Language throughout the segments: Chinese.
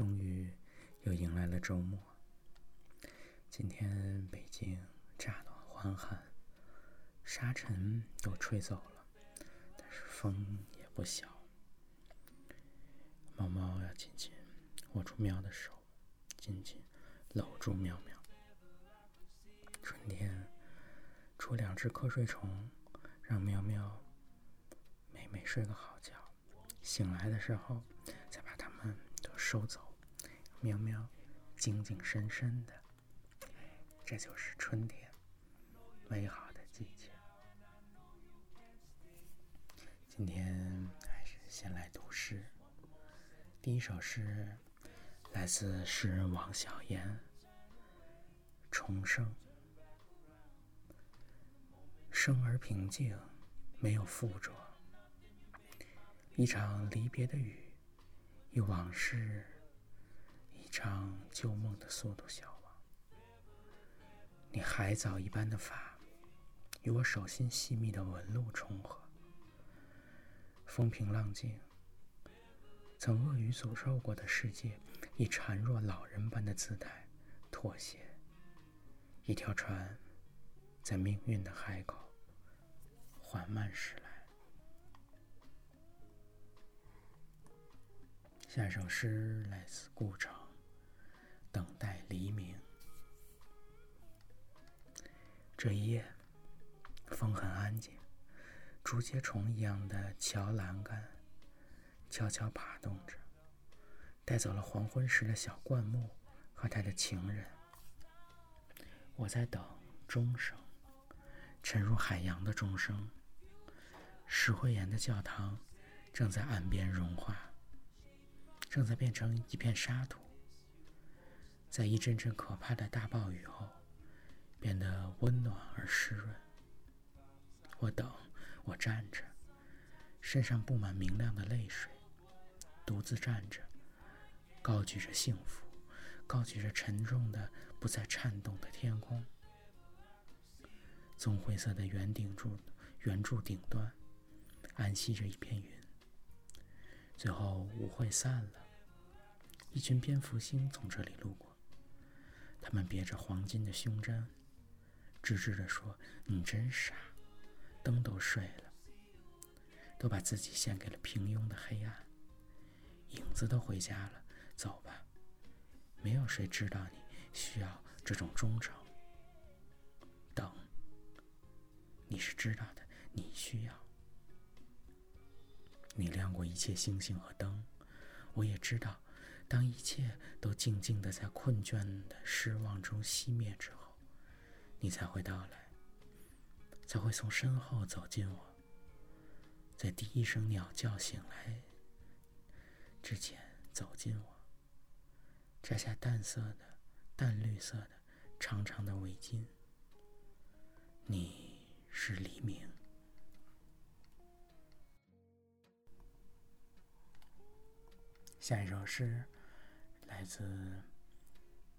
终于又迎来了周末。今天北京乍暖还寒，沙尘都吹走了，但是风也不小。猫猫要紧紧握住喵的手，紧紧搂住喵喵。春天出两只瞌睡虫，让喵喵美美睡个好觉。醒来的时候，再把它们都收走。喵喵，精精神神的，这就是春天美好的季节。今天还是先来读诗。第一首诗来自诗人王小燕，《重生》。生而平静，没有附着。一场离别的雨，一往事，让旧梦的速度消亡。你海藻一般的发，与我手心细密的纹路重合。风平浪静，曾恶语诅咒过的世界，以孱弱老人般的姿态妥协。一条船，在命运的海口缓慢驶来。下一首诗来自顾城，《等待黎明》。这一夜，风很安静，竹节虫一样的桥栏杆悄悄爬动着，带走了黄昏时的小灌木和他的情人。我在等钟声，沉入海洋的钟声。石灰岩的教堂正在岸边融化。正在变成一片沙土，在一阵阵可怕的大暴雨后，变得温暖而湿润。我等，我站着，身上布满明亮的泪水，独自站着，高举着幸福，高举着沉重的、不再颤动的天空。棕灰色的圆顶柱，圆柱顶端，安息着一片云。最后，舞会散了。一群蝙蝠星从这里路过，他们别着黄金的胸针，吱吱地说：“你真傻，灯都睡了，都把自己献给了平庸的黑暗。影子都回家了，走吧，没有谁知道你需要这种忠诚。等，你是知道的，你需要。”你亮过一切星星和灯，我也知道，当一切都静静的在困倦的失望中熄灭之后，你才会到来，才会从身后走近我，在第一声鸟叫醒来之前走近我，摘下淡色的、淡绿色的、长长的围巾。你是黎明。下一首诗来自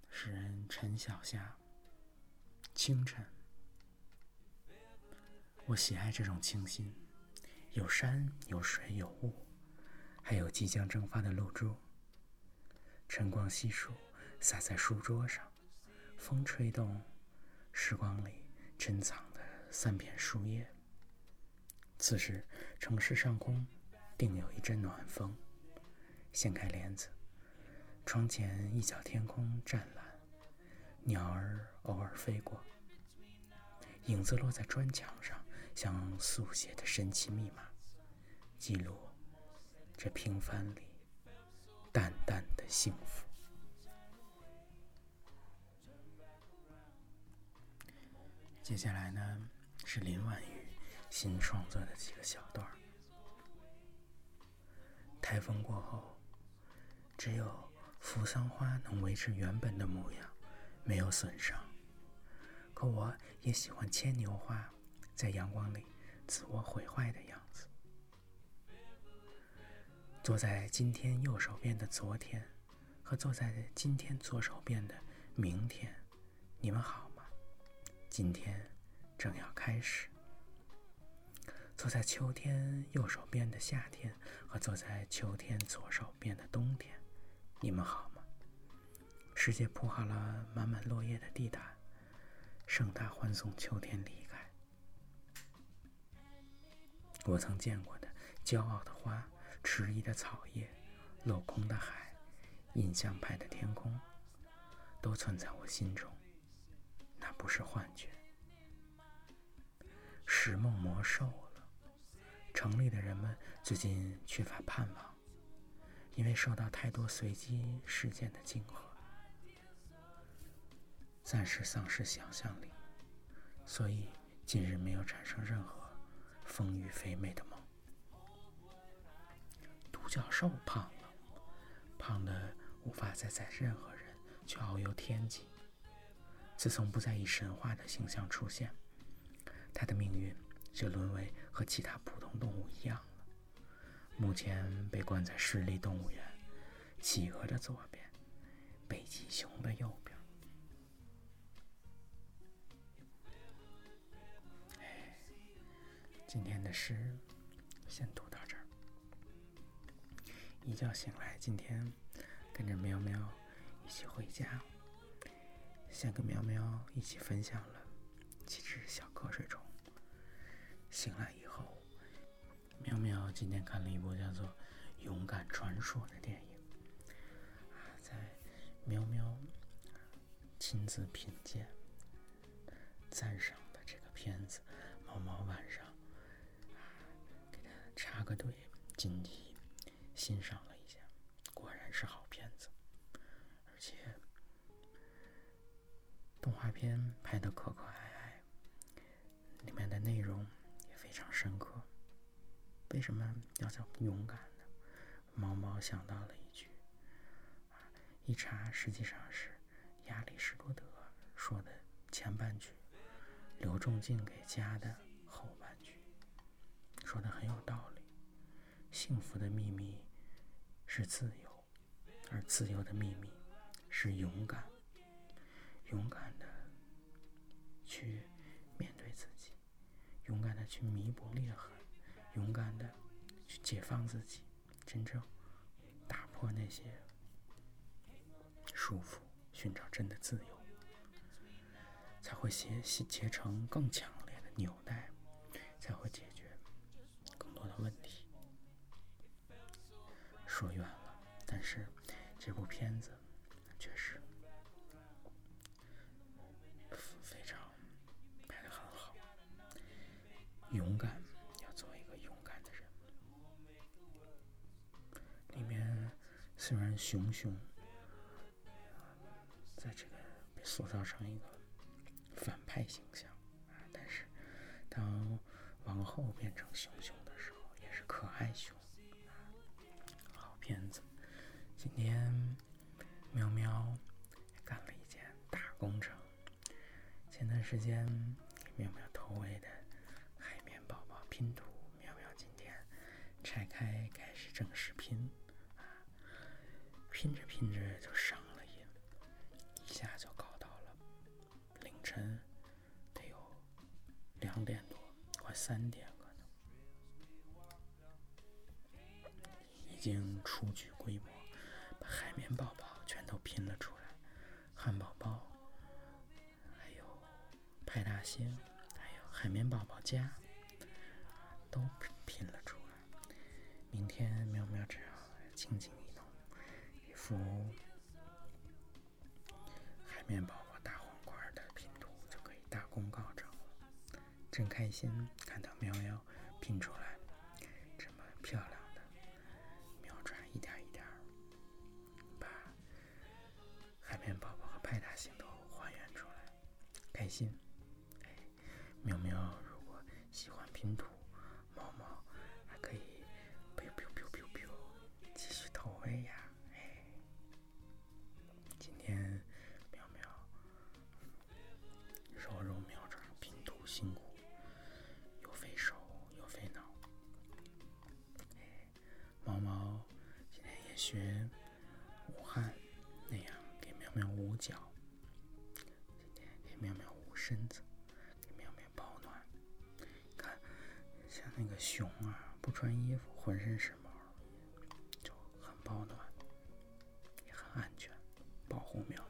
诗人陈小夏。清晨，我喜爱这种清新，有山，有水，有雾，还有即将蒸发的露珠。晨光稀疏，洒在书桌上，风吹动时光里珍藏的三片树叶。此时，城市上空定有一阵暖风。掀开帘子，窗前一角天空湛蓝，鸟儿偶尔飞过，影子落在砖墙上，像速写的神奇密码，记录这平凡里淡淡的幸福。接下来呢，是林婉瑜新创作的几个小段儿。台风过后。只有扶桑花能维持原本的模样，没有损伤。可我也喜欢牵牛花在阳光里自我毁坏的样子。坐在今天右手边的昨天，和坐在今天左手边的明天，你们好吗？今天正要开始。坐在秋天右手边的夏天，和坐在秋天左手边的冬天。你们好吗？世界铺好了满满落叶的地毯，盛大欢送秋天离开。我曾见过的骄傲的花、迟疑的草叶、镂空的海、印象派的天空，都存在我心中。那不是幻觉。石梦魔兽了，城里的人们最近缺乏盼望。因为受到太多随机事件的惊吓，暂时丧失想象力，所以近日没有产生任何丰腴肥美的梦。独角兽胖了，胖的无法再载任何人去遨游天际。自从不再以神话的形象出现，它的命运就沦为和其他普通动物一样。目前被关在市立动物园，企鹅的左边，北极熊的右边。今天的诗先读到这儿。一觉醒来，今天跟着喵喵一起回家，先跟喵喵一起分享了几只小瞌睡虫。醒来喵喵今天看了一部叫做《勇敢传说》的电影，在喵喵亲自品鉴、赞赏的这个片子，猫猫晚上给他插个队，紧急欣赏了一下，果然是好片子，而且动画片拍的可可爱爱，里面的内容。为什么要叫勇敢呢？猫猫想到了一句，啊一查实际上是亚里士多德说的前半句，刘仲敬给加的后半句，说的很有道理。幸福的秘密是自由，而自由的秘密是勇敢。勇敢的去面对自己，勇敢的去弥补裂痕。勇敢的去解放自己，真正打破那些束缚，寻找真的自由，才会结结成更强烈的纽带，才会解决更多的问题。说远了，但是这部片子确实非常拍的很好，勇敢。虽然熊熊在这个被塑造成一个反派形象啊，但是当王后变成熊熊的时候，也是可爱熊好片子。今天喵喵干了一件大工程。前段时间给喵喵投喂的三点可能，已经初具规模，把海绵宝宝全都拼了出来，汉堡包，还有派大星，还有海绵宝宝家，都拼了出来。明天喵喵只要轻轻一弄，一。副海绵宝宝大黄块的拼图就可以大功告成了，真开心！看到喵喵拼出来这么漂亮的喵转一点一点把海绵宝宝和派大星都还原出来开心哎喵喵如果喜欢拼图猫猫还可以 biu biu biu biu biu 继续投喂呀哎今天喵喵柔柔喵转拼图辛苦今天给妙妙捂身子，给妙妙保暖。看，像那个熊啊，不穿衣服，浑身是毛，就很保暖，也很安全，保护妙。